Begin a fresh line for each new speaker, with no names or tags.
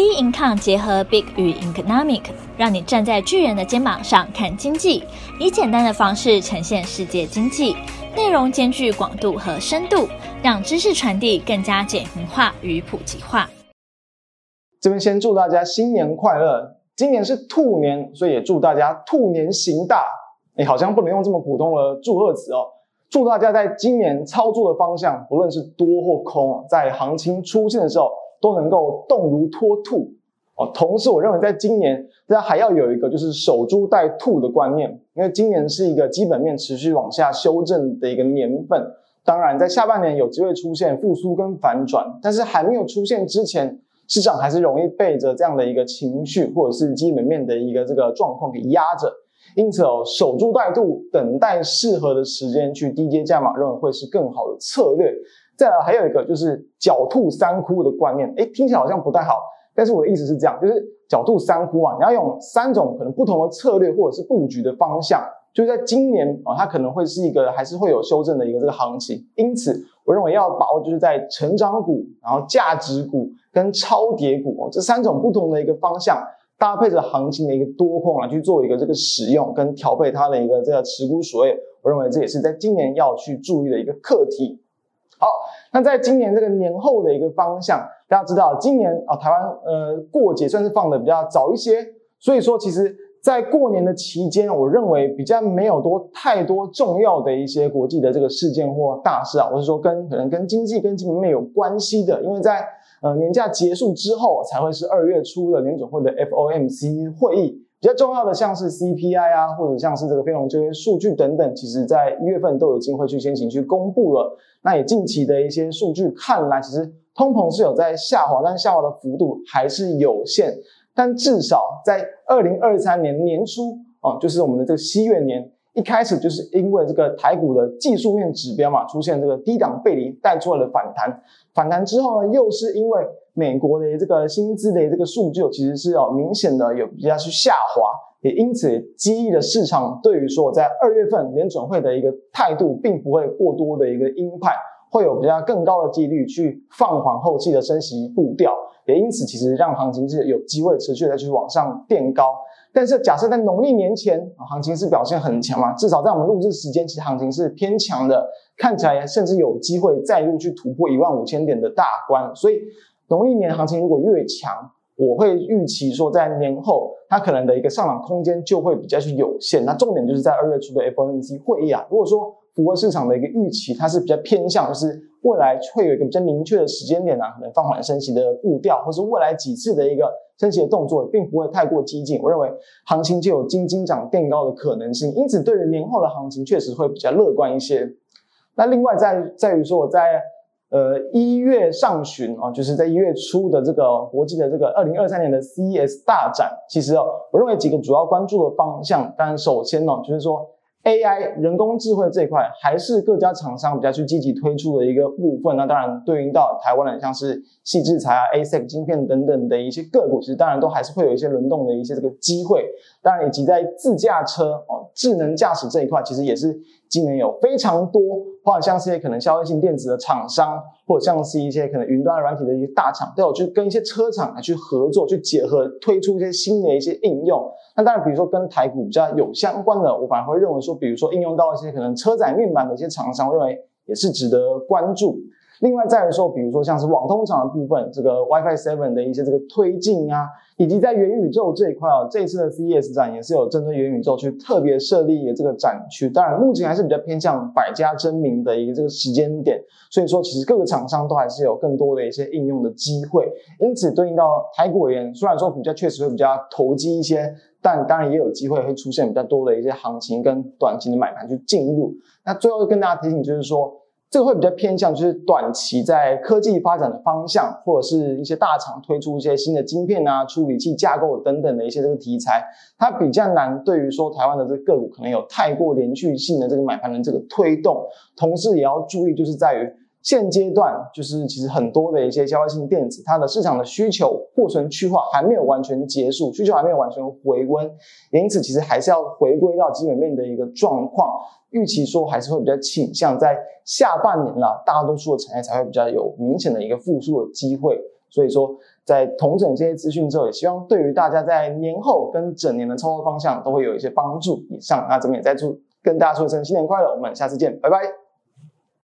B Income 结合 Big 与 Economic，让你站在巨人的肩膀上看经济，以简单的方式呈现世界经济，内容兼具广度和深度，让知识传递更加简明化与普及化。
这边先祝大家新年快乐！今年是兔年，所以也祝大家兔年行大。你好像不能用这么普通的祝贺词哦。祝大家在今年操作的方向，不论是多或空，在行情出现的时候，都能够动如脱兔哦。同时，我认为在今年，大家还要有一个就是守株待兔的观念，因为今年是一个基本面持续往下修正的一个年份。当然，在下半年有机会出现复苏跟反转，但是还没有出现之前，市场还是容易被着这样的一个情绪或者是基本面的一个这个状况给压着。因此哦，守株待兔，等待适合的时间去低阶加码，认为会是更好的策略。再来还有一个就是狡兔三窟的观念，诶，听起来好像不太好，但是我的意思是这样，就是狡兔三窟啊，你要用三种可能不同的策略或者是布局的方向，就是在今年啊，它可能会是一个还是会有修正的一个这个行情。因此，我认为要把握就是在成长股、然后价值股跟超跌股哦这三种不同的一个方向。搭配着行情的一个多空来去做一个这个使用跟调配它的一个这个持股所谓，我认为这也是在今年要去注意的一个课题。那在今年这个年后的一个方向，大家知道今年啊台湾呃过节算是放的比较早一些，所以说其实在过年的期间，我认为比较没有多太多重要的一些国际的这个事件或大事啊，我是说跟可能跟经济跟基本面有关系的，因为在。呃，年假结束之后才会是二月初的联准会的 FOMC 会议，比较重要的像是 CPI 啊，或者像是这个非农就业数据等等，其实在一月份都已经会去先行去公布了。那也近期的一些数据看来，其实通膨是有在下滑，但下滑的幅度还是有限。但至少在二零二三年年初啊，就是我们的这个西元年一开始，就是因为这个台股的技术面指标嘛，出现这个低档背离带出来的反弹。反弹之后呢，又是因为美国的这个薪资的这个数据，其实是要明显的有比较去下滑，也因此激励了市场对于说在二月份联准会的一个态度，并不会过多的一个鹰派，会有比较更高的几率去放缓后期的升息步调，也因此其实让行情是有机会持续的去往上垫高。但是假设在农历年前，行情是表现很强嘛，至少在我们录制时间，其实行情是偏强的，看起来甚至有机会再度去突破一万五千点的大关。所以农历年行情如果越强，我会预期说在年后它可能的一个上涨空间就会比较去有限。那重点就是在二月初的 FOMC 会议啊，如果说符合市场的一个预期，它是比较偏向就是未来会有一个比较明确的时间点啊，可能放缓升息的步调，或是未来几次的一个。升息的动作并不会太过激进，我认为行情就有金金涨垫高的可能性，因此对于年后的行情确实会比较乐观一些。那另外在在于说我在呃一月上旬啊，就是在一月初的这个国际的这个二零二三年的 CES 大展，其实哦，我认为几个主要关注的方向，当然首先呢就是说。AI 人工智慧这一块还是各家厂商比较去积极推出的一个部分。那当然对应到台湾的像是细制裁啊、ASIC 晶片等等的一些个股，其实当然都还是会有一些轮动的一些这个机会。当然以及在自驾车哦、智能驾驶这一块，其实也是今年有非常多，或者像是一些可能消费性电子的厂商，或者像是一些可能云端软体的一些大厂，都有去跟一些车厂来去合作，去结合推出一些新的一些应用。那当然，比如说跟台股比较有相关的，我反而会认为说，比如说应用到一些可能车载面板的一些厂商，认为也是值得关注。另外再来说，比如说像是网通厂的部分，这个 WiFi 7的一些这个推进啊，以及在元宇宙这一块啊，这次的 CES 展也是有针对元宇宙去特别设立一个这个展区。当然，目前还是比较偏向百家争鸣的一个这个时间点，所以说其实各个厂商都还是有更多的一些应用的机会。因此，对应到台股而言，虽然说股价确实会比较投机一些，但当然也有机会会出现比较多的一些行情跟短期的买盘去进入。那最后跟大家提醒就是说。这个会比较偏向，就是短期在科技发展的方向，或者是一些大厂推出一些新的晶片啊、处理器架构等等的一些这个题材，它比较难。对于说台湾的这个个股，可能有太过连续性的这个买盘的这个推动，同时也要注意，就是在于现阶段，就是其实很多的一些消费性电子，它的市场的需求库存去化还没有完全结束，需求还没有完全回温，因此其实还是要回归到基本面的一个状况。预期说还是会比较倾向在下半年啦，大多数的产业才会比较有明显的一个复苏的机会。所以说，在同整这些资讯之后，也希望对于大家在年后跟整年的操作方向都会有一些帮助。以上，那这边也再祝跟大家说一声新年快乐，我们下次见，拜拜。